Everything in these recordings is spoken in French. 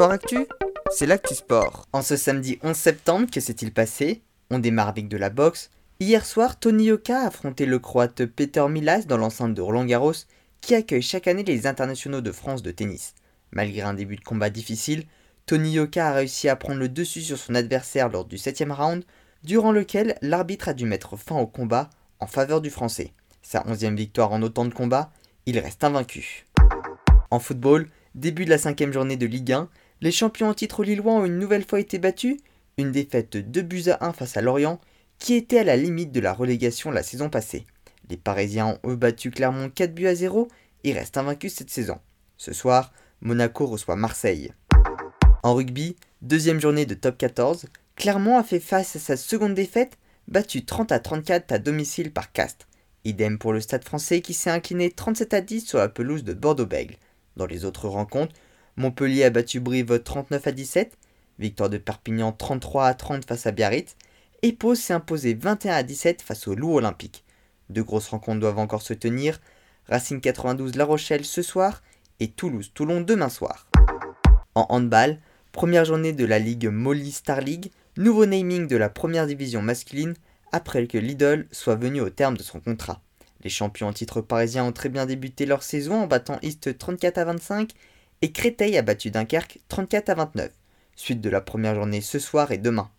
Sport Actu, c'est l'actu sport. En ce samedi 11 septembre, que s'est-il passé? On démarre avec de la boxe. Hier soir, Tony Yoka a affronté le croate Peter Milas dans l'enceinte de Roland Garros, qui accueille chaque année les internationaux de France de tennis. Malgré un début de combat difficile, Tony Yoka a réussi à prendre le dessus sur son adversaire lors du 7 round, durant lequel l'arbitre a dû mettre fin au combat en faveur du français. Sa 11e victoire en autant de combats, il reste invaincu. En football, début de la cinquième journée de Ligue 1, les champions en titre lillois ont une nouvelle fois été battus, une défaite de 2 buts à 1 face à Lorient, qui était à la limite de la relégation la saison passée. Les Parisiens ont eux battu Clermont 4 buts à 0 et restent invaincus cette saison. Ce soir, Monaco reçoit Marseille. En rugby, deuxième journée de top 14, Clermont a fait face à sa seconde défaite, battu 30 à 34 à domicile par Castres. Idem pour le Stade français qui s'est incliné 37 à 10 sur la pelouse de Bordeaux-Bègle. Dans les autres rencontres, Montpellier a battu Brive 39 à 17, victoire de Perpignan 33 à 30 face à Biarritz, et Pau s'est imposé 21 à 17 face au Loup Olympique. Deux grosses rencontres doivent encore se tenir, Racing 92 La Rochelle ce soir et Toulouse Toulon demain soir. En handball, première journée de la Ligue Molly Star League, nouveau naming de la première division masculine après que Lidl soit venu au terme de son contrat. Les champions en titre parisiens ont très bien débuté leur saison en battant East 34 à 25 et Créteil a battu Dunkerque 34 à 29. Suite de la première journée ce soir et demain.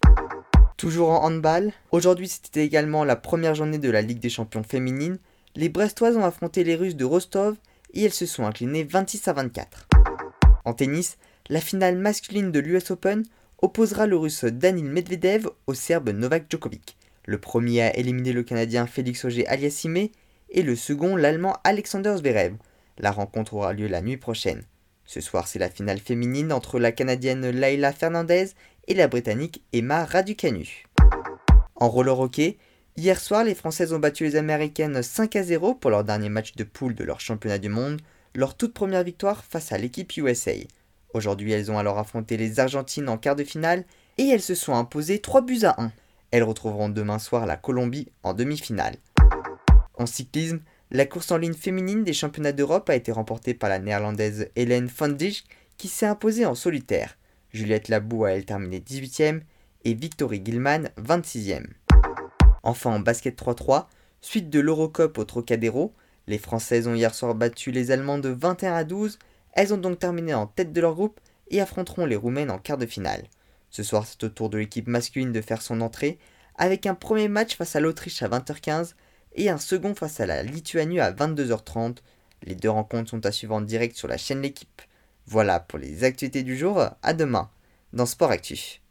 Toujours en handball, aujourd'hui c'était également la première journée de la Ligue des champions féminines. Les Brestoises ont affronté les Russes de Rostov et elles se sont inclinées 26 à 24. En tennis, la finale masculine de l'US Open opposera le russe Danil Medvedev au serbe Novak Djokovic. Le premier a éliminé le canadien Félix Auger Aliassime et le second l'allemand Alexander Zverev. La rencontre aura lieu la nuit prochaine. Ce soir, c'est la finale féminine entre la canadienne Laila Fernandez et la britannique Emma Raducanu. En roller hockey, hier soir, les Françaises ont battu les Américaines 5 à 0 pour leur dernier match de poule de leur championnat du monde, leur toute première victoire face à l'équipe USA. Aujourd'hui, elles ont alors affronté les Argentines en quart de finale et elles se sont imposées 3 buts à 1. Elles retrouveront demain soir la Colombie en demi-finale. En cyclisme, la course en ligne féminine des championnats d'Europe a été remportée par la néerlandaise Hélène van Dijk qui s'est imposée en solitaire. Juliette Labou a elle terminé 18ème et Victory Gilman 26ème. Enfin en basket 3-3, suite de l'Eurocup au Trocadéro, les Françaises ont hier soir battu les Allemandes de 21 à 12, elles ont donc terminé en tête de leur groupe et affronteront les Roumaines en quart de finale. Ce soir c'est au tour de l'équipe masculine de faire son entrée, avec un premier match face à l'Autriche à 20h15 et un second face à la Lituanie à 22h30. Les deux rencontres sont à suivre en direct sur la chaîne L'équipe. Voilà pour les actualités du jour, à demain dans Sport Actif.